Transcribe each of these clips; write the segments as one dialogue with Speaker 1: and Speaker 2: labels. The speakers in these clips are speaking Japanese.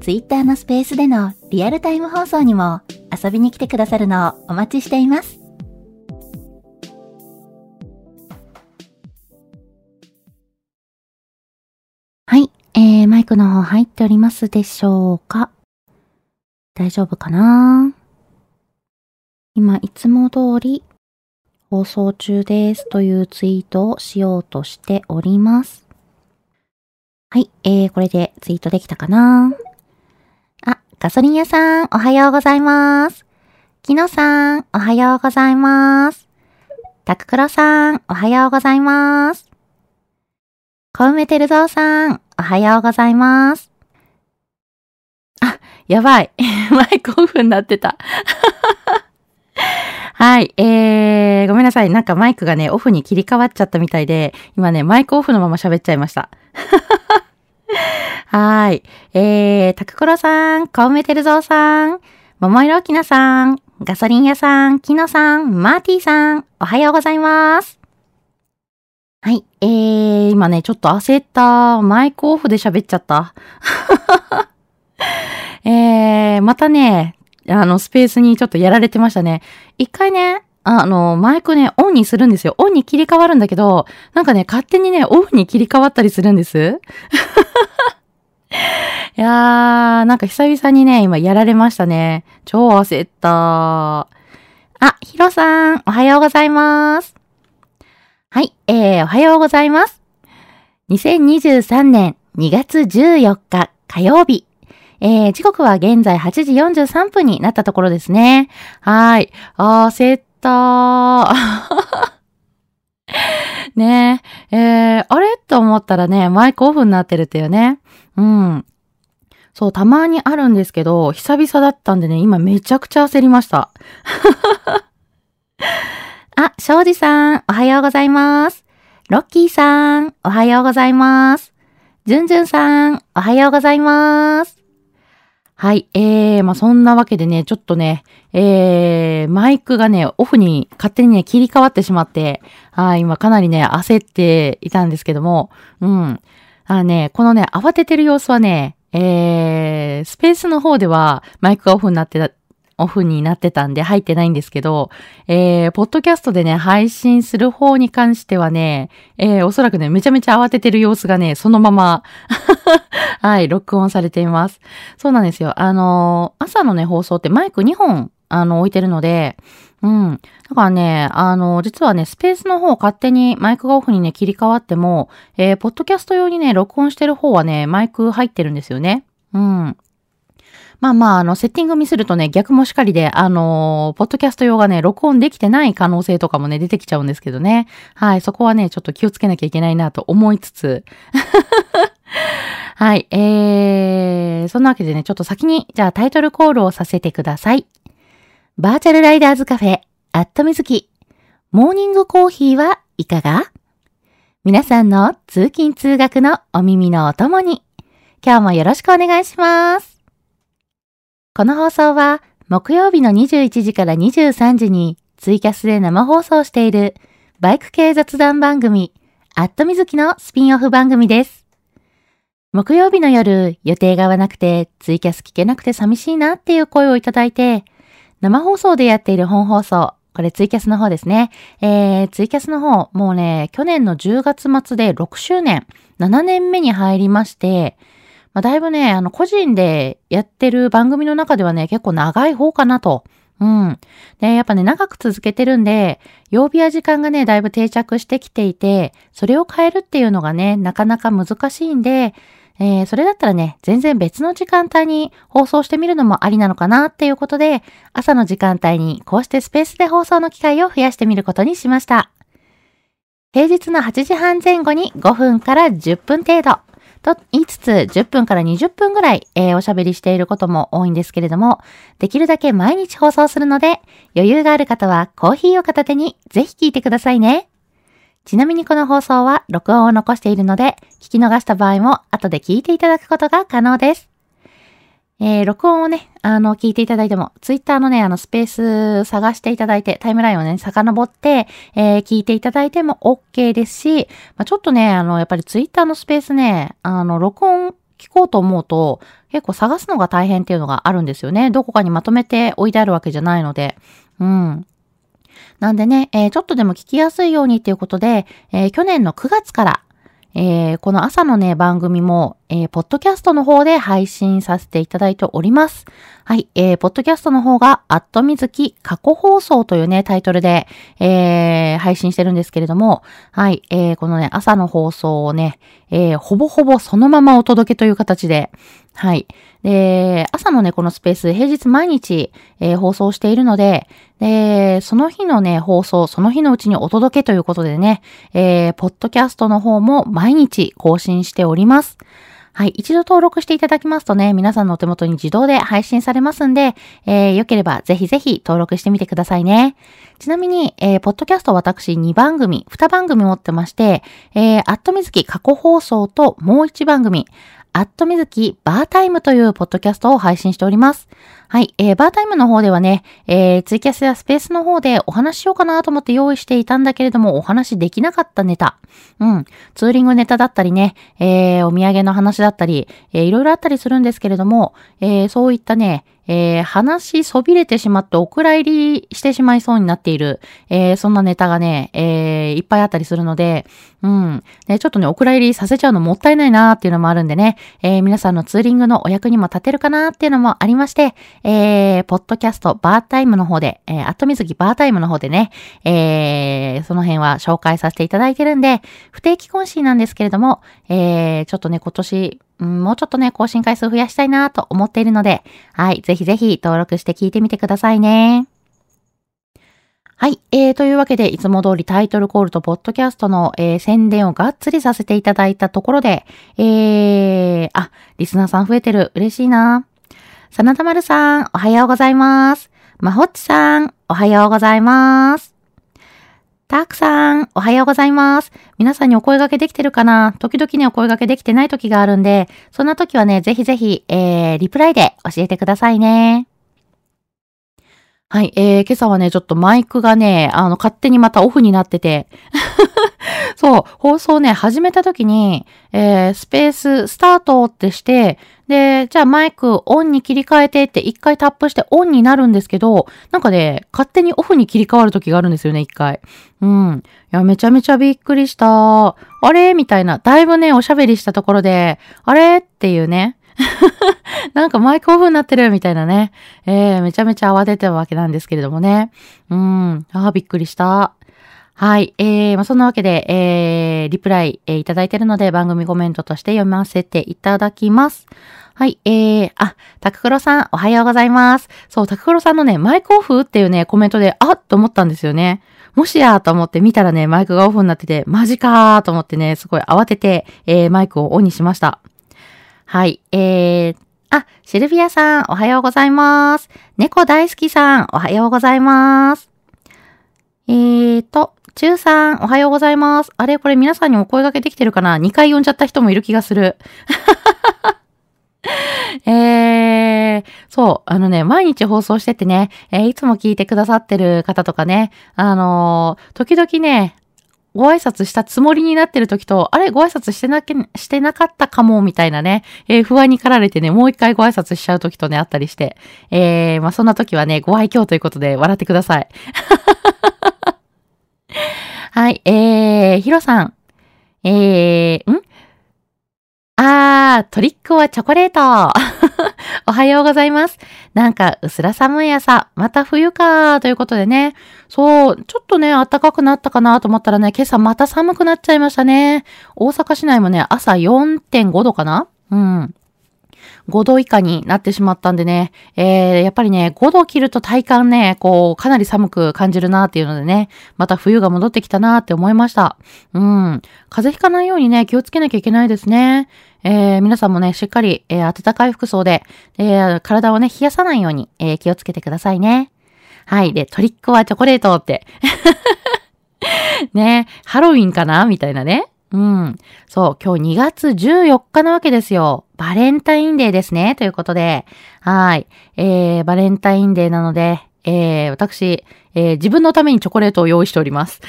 Speaker 1: Twitter のスペースでのリアルタイム放送にも遊びに来てくださるのをお待ちしています。はい、えー、マイクの方入っておりますでしょうか？大丈夫かな？今、いつも通り放送中ですというツイートをしようとしております。はい、えー、これでツイートできたかな、ガソリン屋さん、おはようございます。キノさん、おはようございます。タククロさん、おはようございます。小梅てるぞうさん、おはようございます。あ、やばい。マイクオフになってた。はい。えー、ごめんなさい。なんかマイクがね、オフに切り替わっちゃったみたいで、今ね、マイクオフのまま喋っちゃいました。はい。えー、タクコロさん、コウメテルゾウさん、桃色きなさん、ガソリン屋さん、キノさん、マーティーさん、おはようございます。はい。えー、今ね、ちょっと焦った。マイクオフで喋っちゃった。えー、またね、あの、スペースにちょっとやられてましたね。一回ね、あの、マイクね、オンにするんですよ。オンに切り替わるんだけど、なんかね、勝手にね、オフに切り替わったりするんです。いやー、なんか久々にね、今やられましたね。超焦った。あ、ヒロさん、おはようございます。はい、えー、おはようございます。2023年2月14日火曜日。えー、時刻は現在8時43分になったところですね。はい。あー、焦った。ねえ、えー、あれ？と思ったらね、マイクオフになってるっていうね。うん。そう、たまにあるんですけど、久々だったんでね、今めちゃくちゃ焦りました。あ、庄司さん、おはようございます。ロッキーさん、おはようございます。ジュンジュンさん、おはようございます。はい。えー、まあ、そんなわけでね、ちょっとね、えー、マイクがね、オフに勝手にね、切り替わってしまって、はい、今かなりね、焦っていたんですけども、うん。あのね、このね、慌ててる様子はね、えー、スペースの方ではマイクがオフになって、オフになってたんで入ってないんですけど、えー、ポッドキャストでね、配信する方に関してはね、えー、おそらくね、めちゃめちゃ慌ててる様子がね、そのまま はい、録音されています。そうなんですよ。あのー、朝のね、放送ってマイク2本、あの、置いてるので、うん。だからね、あの、実はね、スペースの方勝手にマイクがオフにね、切り替わっても、えー、ポッドキャスト用にね、録音してる方はね、マイク入ってるんですよね。うん。まあまあ、あの、セッティングミスるとね、逆もしかりで、あのー、ポッドキャスト用がね、録音できてない可能性とかもね、出てきちゃうんですけどね。はい、そこはね、ちょっと気をつけなきゃいけないなと思いつつ。はい、えー、そんなわけでね、ちょっと先に、じゃあタイトルコールをさせてください。バーチャルライダーズカフェ、アットみずき。モーニングコーヒーはいかが？皆さんの通勤通学のお耳のお供に、今日もよろしくお願いします。この放送は木曜日の21時から23時にツイキャスで生放送しているバイク系雑談番組、アットみずきのスピンオフ番組です。木曜日の夜、予定が合わなくてツイキャス聞けなくて寂しいなっていう声をいただいて、生放送でやっている本放送、これツイキャスの方ですね。えー、ツイキャスの方、もうね、去年の10月末で6周年、7年目に入りまして、まあ、だいぶね、あの、個人でやってる番組の中ではね、結構長い方かなと。うん。で、やっぱね、長く続けてるんで、曜日や時間がね、だいぶ定着してきていて、それを変えるっていうのがね、なかなか難しいんで、えー、それだったらね、全然別の時間帯に放送してみるのもありなのかなっていうことで、朝の時間帯にこうしてスペースで放送の機会を増やしてみることにしました。平日の8時半前後に5分から10分程度。と言いつつ、10分から20分ぐらい、えー、おしゃべりしていることも多いんですけれども、できるだけ毎日放送するので、余裕がある方はコーヒーを片手にぜひ聞いてくださいね。ちなみにこの放送は録音を残しているので、聞き逃した場合も後で聞いていただくことが可能です。えー、録音をね、あの、聞いていただいても、ツイッターのね、あの、スペース探していただいて、タイムラインをね、遡って、えー、聞いていただいても OK ですし、まあ、ちょっとね、あの、やっぱりツイッターのスペースね、あの、録音聞こうと思うと、結構探すのが大変っていうのがあるんですよね。どこかにまとめて置いてあるわけじゃないので。うん。なんでね、えー、ちょっとでも聞きやすいようにっていうことで、え、去年の9月から、え、この朝のね、番組も、えー、ポッドキャストの方で配信させていただいております。はい、えー、ポッドキャストの方が、アットみずき過去放送というね、タイトルで、えー、配信してるんですけれども、はい、えー、このね、朝の放送をね、えー、ほぼほぼそのままお届けという形で、はい。で、朝のね、このスペース、平日毎日、えー、放送しているので、で、その日のね、放送、その日のうちにお届けということでね、えー、ポッドキャストの方も毎日更新しております。はい。一度登録していただきますとね、皆さんのお手元に自動で配信されますんで、えー、よければぜひぜひ登録してみてくださいね。ちなみに、えー、ポッドキャスト私2番組、2番組持ってまして、えー、アットミズキ過去放送ともう1番組、アットミズキバータイムというポッドキャストを配信しております。はい、えー、バータイムの方ではね、えー、ツイキャスやスペースの方でお話ししようかなと思って用意していたんだけれども、お話できなかったネタ。うん、ツーリングネタだったりね、えー、お土産の話だったり、えー、いろいろあったりするんですけれども、えー、そういったね、えー、話そびれてしまってお蔵入りしてしまいそうになっている、えー、そんなネタがね、えー、いっぱいあったりするので、うん。ね、ちょっとね、お蔵入りさせちゃうのもったいないなーっていうのもあるんでね、えー、皆さんのツーリングのお役にも立てるかなーっていうのもありまして、えー、ポッドキャストバータイムの方で、えー、アットミズキバータイムの方でね、えー、その辺は紹介させていただいてるんで、不定期更新なんですけれども、えー、ちょっとね、今年、うん、もうちょっとね、更新回数増やしたいなと思っているので、はい、ぜひぜひ登録して聞いてみてくださいね。はい。えー、というわけで、いつも通りタイトルコールとポッドキャストの、えー、宣伝をがっつりさせていただいたところで、えー、あ、リスナーさん増えてる。嬉しいな。さなたまるさん、おはようございます。まほっちさん、おはようございます。たくさん、おはようございます。皆さんにお声掛けできてるかな？時々ね、お声掛けできてない時があるんで、そんな時はね、ぜひぜひ、えー、リプライで教えてくださいね。はい、えー、今朝はね、ちょっとマイクがね、あの、勝手にまたオフになってて、そう、放送ね、始めた時に、えー、スペース、スタートってして、で、じゃあマイクオンに切り替えてって一回タップしてオンになるんですけど、なんかね、勝手にオフに切り替わる時があるんですよね、一回。うん。いや、めちゃめちゃびっくりした。あれ？みたいな。だいぶね、おしゃべりしたところで、あれ？っていうね。なんかマイクオフになってるみたいなね。えー、めちゃめちゃ慌ててるわけなんですけれどもね。うん。ああ、びっくりした。はい。えー、まあ、そんなわけで、えー、リプライ、えー、いただいてるので、番組コメントとして読ませていただきます。はい。えー、あ、タククロさん、おはようございます。そう、タククロさんのね、マイクオフっていうね、コメントで、あっと思ったんですよね。もしやと思って見たらね、マイクがオフになってて、マジかーと思ってね、すごい慌てて、えー、マイクをオンにしました。はい。えー、あ、シルビアさん、おはようございます。猫大好きさん、おはようございます。えーと、中さん、おはようございます。あれこれ皆さんにお声掛けできてるかな ?2 回呼んじゃった人もいる気がする。えー、そう、あのね、毎日放送しててね、えー、いつも聞いてくださってる方とかね、あのー、時々ね、ご挨拶したつもりになってる時と、あれご挨拶してなき、してなかったかも、みたいなね、えー、不安に駆られてね、もう一回ご挨拶しちゃう時とね、あったりして、えー、まあ、そんな時はね、ご愛嬌ということで笑ってください。はい、えー、ヒロさん。えー、ん？あは、トリックはチョコレート。おはようございます。なんか、うすら寒い朝、また冬かー、ということでね。そう、ちょっとね、暖かくなったかなと思ったらね、今朝また寒くなっちゃいましたね。大阪市内もね、朝4.5度かな？うん。5度以下になってしまったんでね、えー、やっぱりね、5度切ると体感ね、こう、かなり寒く感じるなっていうのでね、また冬が戻ってきたなって思いました。うん。風邪ひかないようにね、気をつけなきゃいけないですね。えー、皆さんもね、しっかり、えー、暖かい服装で、えー、体をね、冷やさないように、えー、気をつけてくださいね。はい。で、トリックはチョコレートって。ね、ハロウィンかなみたいなね。うん。そう、今日2月14日なわけですよ。バレンタインデーですね。ということで、はい。えー、バレンタインデーなので、えー、私、えー、自分のためにチョコレートを用意しております。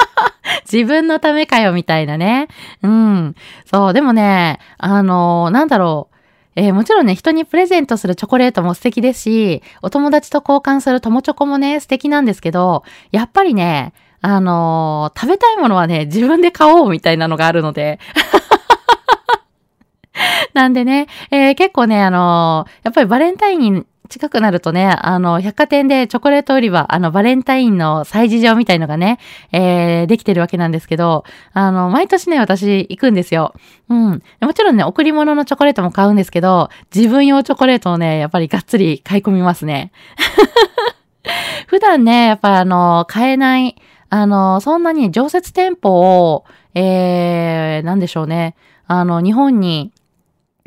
Speaker 1: 自分のためかよ、みたいなね。うん。そう、でもね、あのー、なんだろう。えー、もちろんね、人にプレゼントするチョコレートも素敵ですし、お友達と交換する友チョコもね、素敵なんですけど、やっぱりね、あのー、食べたいものはね、自分で買おうみたいなのがあるので。なんでね、えー、結構ね、あのー、やっぱりバレンタインに近くなるとね、あの、百貨店でチョコレート売り場、あの、バレンタインの催事場みたいのがね、えー、できてるわけなんですけど、あの、毎年ね、私行くんですよ。うん。もちろんね、贈り物のチョコレートも買うんですけど、自分用チョコレートをね、やっぱりがっつり買い込みますね。普段ね、やっぱあの、買えない、あの、そんなに常設店舗を、えー、なんでしょうね。あの、日本に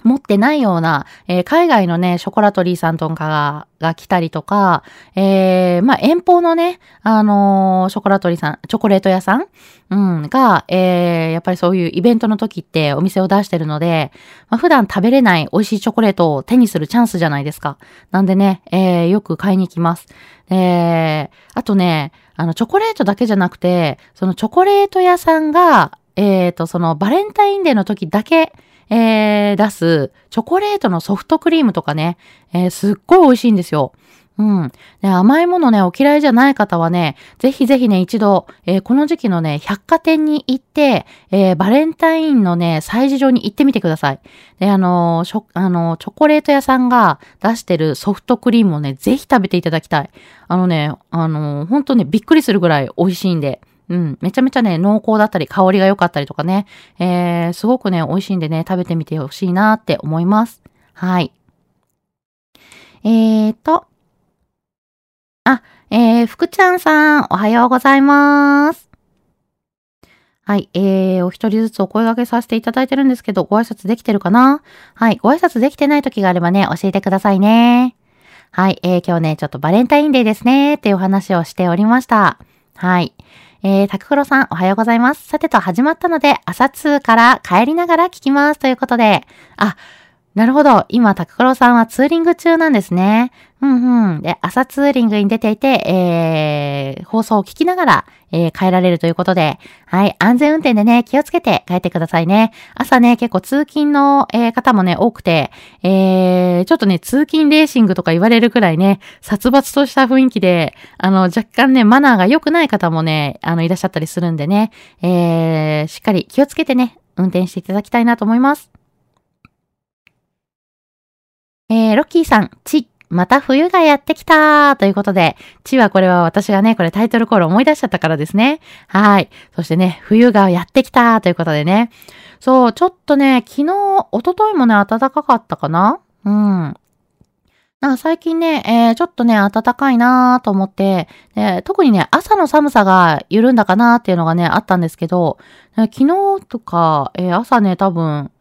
Speaker 1: 持ってないような、えー、海外のね、ショコラトリーさんとかが、が来たりとか、えー、まあ、遠方のね、あのー、ショコラトリーさん、チョコレート屋さん、うん、が、えー、やっぱりそういうイベントの時ってお店を出してるので、まあ、普段食べれない美味しいチョコレートを手にするチャンスじゃないですか。なんでね、えー、よく買いに行きます。えー、あとね、あの、チョコレートだけじゃなくて、そのチョコレート屋さんが、えっ、ー、と、そのバレンタインデーの時だけ、えー、出すチョコレートのソフトクリームとかね、えー、すっごい美味しいんですよ。うん。で、甘いものね、お嫌いじゃない方はね、ぜひぜひね、一度、えー、この時期のね、百貨店に行って、えー、バレンタインのね、催事場に行ってみてください。で、あのー、あのチョコレート屋さんが出してるソフトクリームをね、ぜひ食べていただきたい。あのね、あのー、本当ね、びっくりするぐらい美味しいんで。うん。めちゃめちゃね、濃厚だったり、香りが良かったりとかね。えー、すごくね、美味しいんでね、食べてみてほしいなって思います。はい。えーと。あ、えー、福ちゃんさん、おはようございます。はい。えー、お一人ずつお声掛けさせていただいてるんですけど、ご挨拶できてるかな？はい。ご挨拶できてない時があればね、教えてくださいね。はい。えー、今日ね、ちょっとバレンタインデーですね、っていうお話をしておりました。はい。えー、タククロさん、おはようございます。さてと始まったので、朝通から帰りながら聞きます。ということで、あ、なるほど。今、タククロさんはツーリング中なんですね。うんうん。で、朝ツーリングに出ていて、えー、放送を聞きながら、えー、帰られるということで、はい、安全運転でね、気をつけて帰ってくださいね。朝ね、結構通勤の、えー、方もね、多くて、えー、ちょっとね、通勤レーシングとか言われるくらいね、殺伐とした雰囲気で、あの、若干ね、マナーが良くない方もね、あの、いらっしゃったりするんでね、えー、しっかり気をつけてね、運転していただきたいなと思います。えー、ロッキーさん、ち、また冬がやってきたということで、ちはこれは私がね、これタイトルコール思い出しちゃったからですね。はい。そしてね、冬がやってきたということでね。そう、ちょっとね、昨日、おとといもね、暖かかったかな？うん。なんか最近ね、えー、ちょっとね、暖かいなーと思って、え特にね、朝の寒さが緩んだかなーっていうのがね、あったんですけど、昨日とか、えー、朝ね、多分、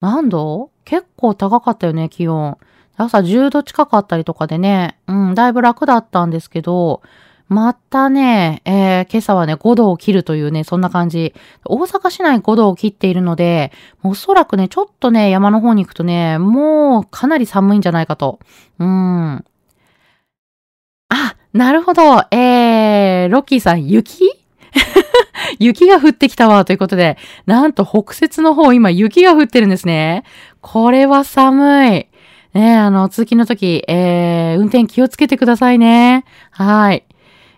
Speaker 1: 何度？結構高かったよね、気温。朝10度近かったりとかでね、うん、だいぶ楽だったんですけど、またね、えー、今朝はね、5度を切るというね、そんな感じ。大阪市内5度を切っているので、おそらくね、ちょっとね、山の方に行くとね、もうかなり寒いんじゃないかと。うん。あ、なるほど。えー、ロッキーさん、雪？雪が降ってきたわ、ということで、なんと北節の方、今雪が降ってるんですね。これは寒い。ねあの、通勤の時、えー、運転気をつけてくださいね。はい。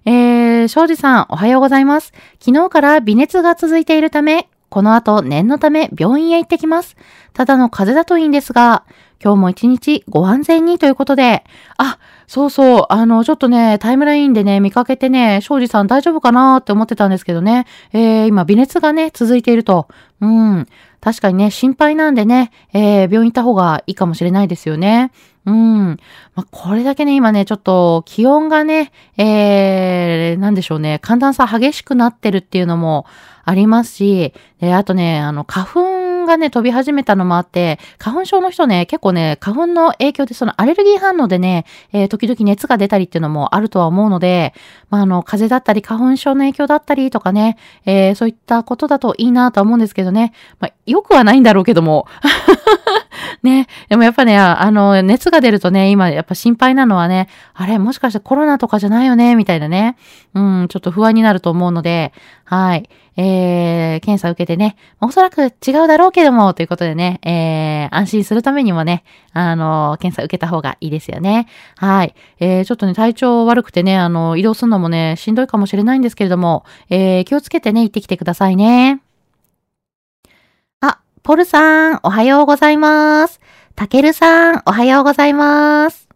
Speaker 1: えー、庄司さん、おはようございます。昨日から微熱が続いているため、この後念のため病院へ行ってきます。ただの風邪だといいんですが、今日も一日ご安全にということで、あ、そうそう、あの、ちょっとね、タイムラインでね、見かけてね、庄司さん大丈夫かなって思ってたんですけどね、えー、今、微熱がね、続いていると。うん。確かにね、心配なんでね、えー、病院行った方がいいかもしれないですよね。うん。まあ、これだけね、今ね、ちょっと気温がね、えー、なんでしょうね、寒暖差激しくなってるっていうのもありますし、で、あとね、あの、花粉がね、飛び始めたのもあって、花粉症の人ね、結構ね、花粉の影響でそのアレルギー反応でね、えー、時々熱が出たりっていうのもあるとは思うので、まあ、あの、風邪だったり、花粉症の影響だったりとかね、えー、そういったことだといいなとは思うんですけどね、まあ、よくはないんだろうけども、ね。でもやっぱね、あの、熱が出るとね、今やっぱ心配なのはね、あれ、もしかしてコロナとかじゃないよね、みたいなね。うん、ちょっと不安になると思うので、はい。えー、検査受けてね、おそらく違うだろうけども、ということでね、えー、安心するためにもね、あの、検査受けた方がいいですよね。はい。えー、ちょっとね、体調悪くてね、あの、移動するのもね、しんどいかもしれないんですけれども、えー、気をつけてね、行ってきてくださいね。ポルさん、おはようございます。たけるさん、おはようございます。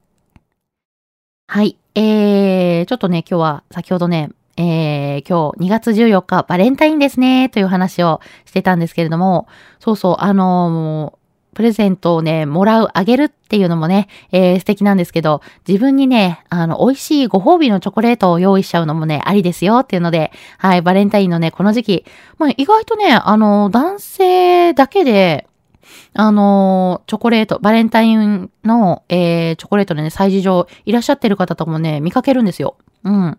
Speaker 1: はい。えー、ちょっとね、今日は先ほどね、えー、今日2月14日バレンタインですね、という話をしてたんですけれども、そうそう、あの、プレゼントをね、もらう、あげるっていうのもね、えー、素敵なんですけど、自分にね、あの、美味しいご褒美のチョコレートを用意しちゃうのもね、ありですよっていうので、はい、バレンタインのね、この時期、まあ、意外とね、あの、男性だけで、あの、チョコレート、バレンタインの、えー、チョコレートでね、催事場いらっしゃってる方ともね、見かけるんですよ。うん。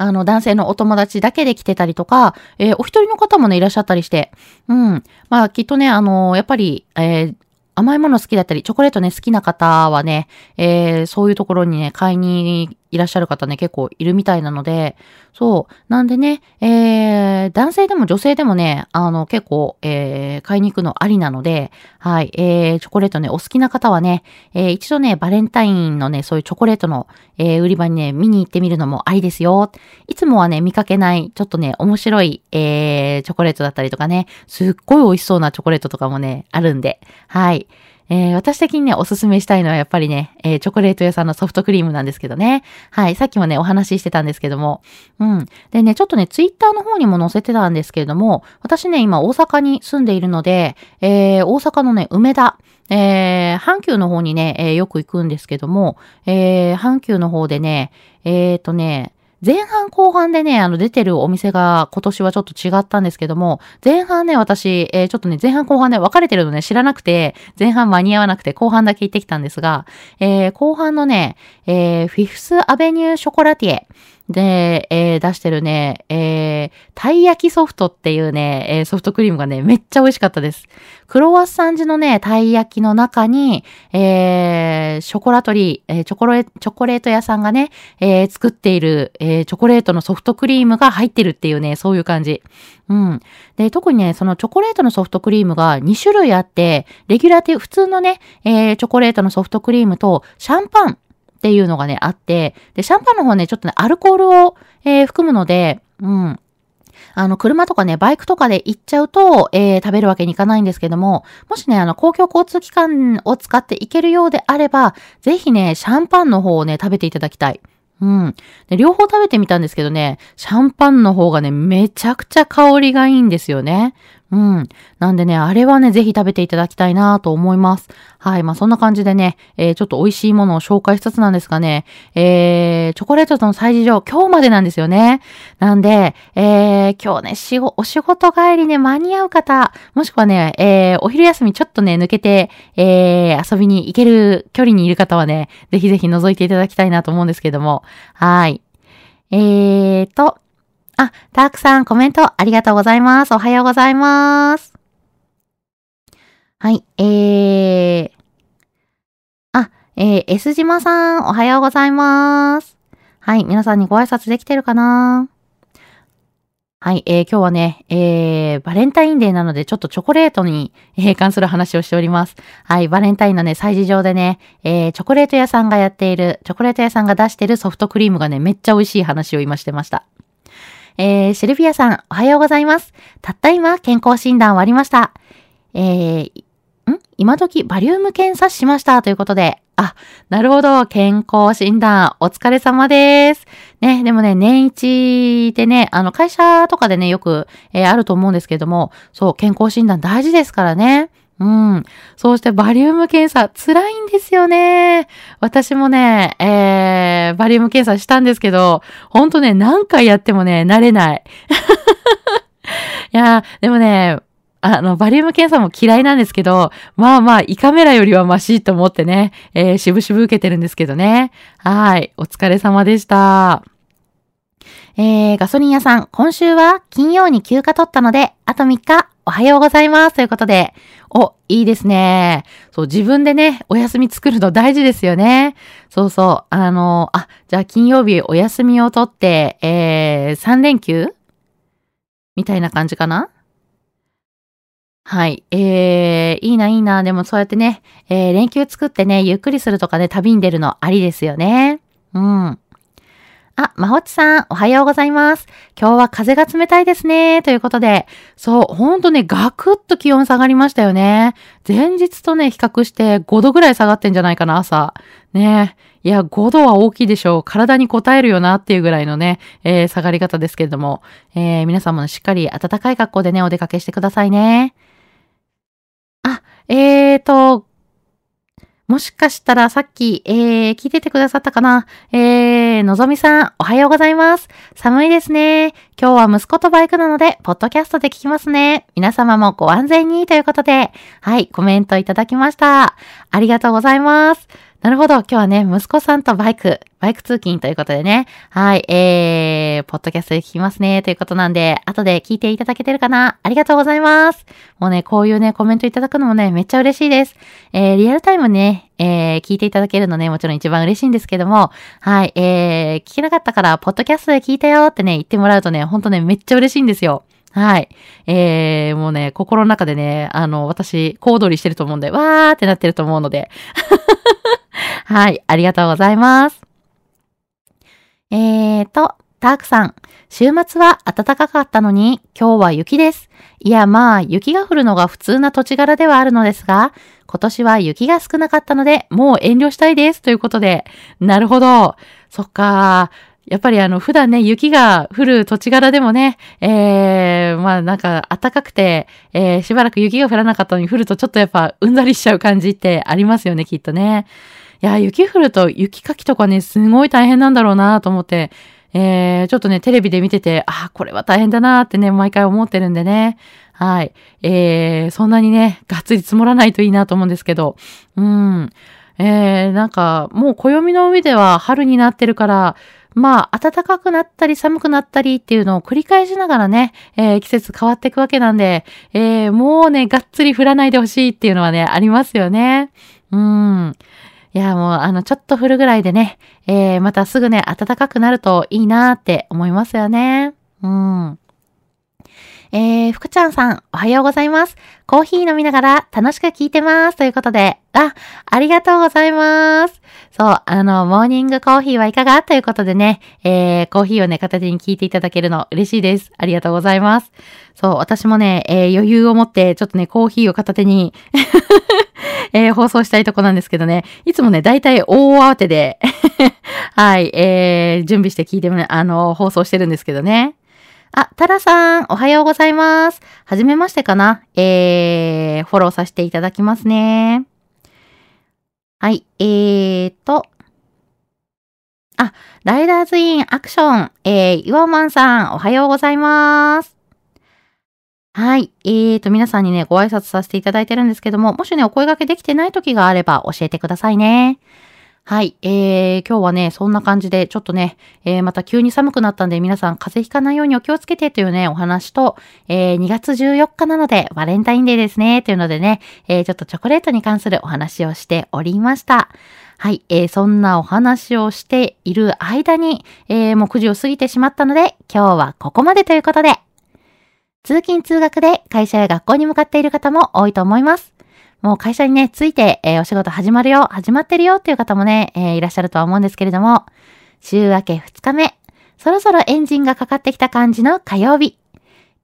Speaker 1: あの、男性のお友達だけで来てたりとか、えー、お一人の方もね、いらっしゃったりして、うん。まあ、きっとね、あのやっぱり、えー、甘いもの好きだったり、チョコレートね、好きな方はね、えー、そういうところにね、買いにいらっしゃる方ね、結構いるみたいなので、そう。なんでね、えー、男性でも女性でもね、あの、結構、えー、買いに行くのありなので、はい、えー、チョコレートね、お好きな方はね、えー、一度ね、バレンタインのね、そういうチョコレートの、えー、売り場にね、見に行ってみるのもありですよ。いつもはね、見かけない、ちょっとね、面白い、えー、チョコレートだったりとかね、すっごい美味しそうなチョコレートとかもね、あるんで、はい。えー、私的にね、おすすめしたいのはやっぱりね、えー、チョコレート屋さんのソフトクリームなんですけどね。はい。さっきもね、お話ししてたんですけども。うん。でね、ちょっとね、ツイッターの方にも載せてたんですけれども、私ね、今大阪に住んでいるので、えー、大阪のね、梅田。えー、阪急の方にね、えー、よく行くんですけども、えー、阪急の方でね、えーとね、前半後半でね、あの出てるお店が今年はちょっと違ったんですけども、前半ね、私、えー、ちょっとね、前半後半ね、分かれてるのね、知らなくて、前半間に合わなくて後半だけ行ってきたんですが、えー、後半のね、えー、フィフスアベニューショコラティエ。で、えー、出してるね、えー、たい焼きソフトっていうね、えー、ソフトクリームがね、めっちゃ美味しかったです。クロワッサン地のね、たい焼きの中に、えー、ショコラトリー、えー、チョコレ、チョコレート屋さんがね、えー、作っている、えー、チョコレートのソフトクリームが入ってるっていうね、そういう感じ。うん。で、特にね、そのチョコレートのソフトクリームが2種類あって、レギュラーっていう普通のね、えー、チョコレートのソフトクリームと、シャンパンっていうのがね、あって、で、シャンパンの方ね、ちょっとね、アルコールを、えー、含むので、うん。あの、車とかね、バイクとかで行っちゃうと、えー、食べるわけにいかないんですけども、もしね、あの、公共交通機関を使って行けるようであれば、ぜひね、シャンパンの方をね、食べていただきたい。うん。で、両方食べてみたんですけどね、シャンパンの方がね、めちゃくちゃ香りがいいんですよね。うん。なんでね、あれはね、ぜひ食べていただきたいなと思います。はい。まあ、そんな感じでね、えー、ちょっと美味しいものを紹介しつつなんですがね、えー、チョコレートとの催事場、今日までなんですよね。なんで、えー、今日ね、しお仕事帰りね、間に合う方、もしくはね、えー、お昼休みちょっとね、抜けて、えー、遊びに行ける距離にいる方はね、ぜひぜひ覗いていただきたいなと思うんですけども、はい。えーと、あ、たくさんコメントありがとうございます。おはようございます。はい、えー、あ、えー、S 島さん、おはようございます。はい、皆さんにご挨拶できてるかな？はい、えー、今日はね、えー、バレンタインデーなので、ちょっとチョコレートに、えー、関する話をしております。はい、バレンタインのね、催事場でね、えー、チョコレート屋さんがやっている、チョコレート屋さんが出してるソフトクリームがね、めっちゃ美味しい話を今してました。えー、シルビアさん、おはようございます。たった今、健康診断終わりました。えー、ん？今時バリウム検査しましたということで、あ、なるほど。健康診断、お疲れ様です。ね、でもね、年一でね、あの、会社とかでね、よく、えー、あると思うんですけれども、そう、健康診断大事ですからね。うん。そうしてバリウム検査、辛いんですよね。私もね、えー、バリウム検査したんですけど、ほんとね、何回やってもね、慣れない。いやーでもね、あの、バリウム検査も嫌いなんですけど、まあまあ、胃カメラよりはマシと思ってね、えー、しぶしぶ受けてるんですけどね。はい。お疲れ様でした。えー、ガソリン屋さん、今週は金曜に休暇取ったので、あと3日、おはようございます。ということで、お、いいですね。そう、自分でね、お休み作るの大事ですよね。そうそう。あの、あ、じゃあ金曜日お休みを取って、えー、3連休？みたいな感じかな？はい。えー、いいな、いいな。でもそうやってね、えー、連休作ってね、ゆっくりするとかね、旅に出るのありですよね。うん。あ、まほちさん、おはようございます。今日は風が冷たいですね。ということで、そう、ほんとね、ガクッと気温下がりましたよね。前日とね、比較して5度ぐらい下がってんじゃないかな、朝。ねいや、5度は大きいでしょう。体に応えるよなっていうぐらいのね、えー、下がり方ですけれども、えー、皆さんもしっかり暖かい格好でね、お出かけしてくださいね。あ、えーと、もしかしたらさっき、えー、聞いててくださったかな？えー、のぞみさん、おはようございます。寒いですね。今日は息子とバイクなので、ポッドキャストで聞きますね。皆様もご安全にということで、はい、コメントいただきました。ありがとうございます。なるほど。今日はね、息子さんとバイク、バイク通勤ということでね。はい。えー、ポッドキャストで聞きますね。ということなんで、後で聞いていただけてるかな？ありがとうございます。もうね、こういうね、コメントいただくのもね、めっちゃ嬉しいです。えー、リアルタイムね、えー、聞いていただけるのね、もちろん一番嬉しいんですけども、はい。えー、聞けなかったから、ポッドキャストで聞いたよってね、言ってもらうとね、ほんとね、めっちゃ嬉しいんですよ。はい。えー、もうね、心の中でね、あの、私、小躍りしてると思うんで、わーってなってると思うので。はい、ありがとうございます。えーと、タークさん。週末は暖かかったのに、今日は雪です。いや、まあ、雪が降るのが普通な土地柄ではあるのですが、今年は雪が少なかったので、もう遠慮したいです。ということで。なるほど。そっか。やっぱりあの、普段ね、雪が降る土地柄でもね、えー、まあなんか暖かくて、えー、しばらく雪が降らなかったのに降るとちょっとやっぱうんざりしちゃう感じってありますよね、きっとね。いや、雪降ると雪かきとかね、すごい大変なんだろうなと思って、えー、ちょっとね、テレビで見てて、あ、これは大変だなってね、毎回思ってるんでね。はい。えー、そんなにね、がっつり積もらないといいなと思うんですけど、うん。えー、なんか、もう暦の上では春になってるから、まあ、暖かくなったり寒くなったりっていうのを繰り返しながらね、えー、季節変わっていくわけなんで、えー、もうね、がっつり降らないでほしいっていうのはね、ありますよね。うん。いや、もう、あの、ちょっと降るぐらいでね、えー、またすぐね、暖かくなるといいなって思いますよね。うん。えー、福ちゃんさん、おはようございます。コーヒー飲みながら楽しく聞いてます。ということで、あ、ありがとうございます。そう、あの、モーニングコーヒーはいかがということでね、えー、コーヒーをね、片手に聞いていただけるの嬉しいです。ありがとうございます。そう、私もね、えー、余裕を持って、ちょっとね、コーヒーを片手にえー、放送したいとこなんですけどね、いつもね、大体大慌てで はい、えー、準備して聞いてもね、あの、放送してるんですけどね。あ、タラさん、おはようございます。はじめましてかなえー、フォローさせていただきますね。はい、えーと。あ、ライダーズインアクション、えー、岩マンさん、おはようございます。はい。えーと、皆さんにね、ご挨拶させていただいてるんですけども、もしね、お声掛けできてない時があれば教えてくださいね。はい。えー、今日はね、そんな感じで、ちょっとね、えー、また急に寒くなったんで、皆さん風邪ひかないようにお気をつけてというね、お話と、えー、2月14日なので、バレンタインデーですね、というのでね、えー、ちょっとチョコレートに関するお話をしておりました。はい。えー、そんなお話をしている間に、えー、もう9時を過ぎてしまったので、今日はここまでということで、通勤通学で会社や学校に向かっている方も多いと思います。もう会社にね、ついて、えー、お仕事始まるよ、始まってるよっていう方もね、えー、いらっしゃるとは思うんですけれども、週明け2日目、そろそろエンジンがかかってきた感じの火曜日。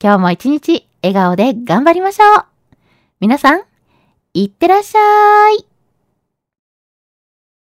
Speaker 1: 今日も一日笑顔で頑張りましょう。皆さん、いってらっしゃい。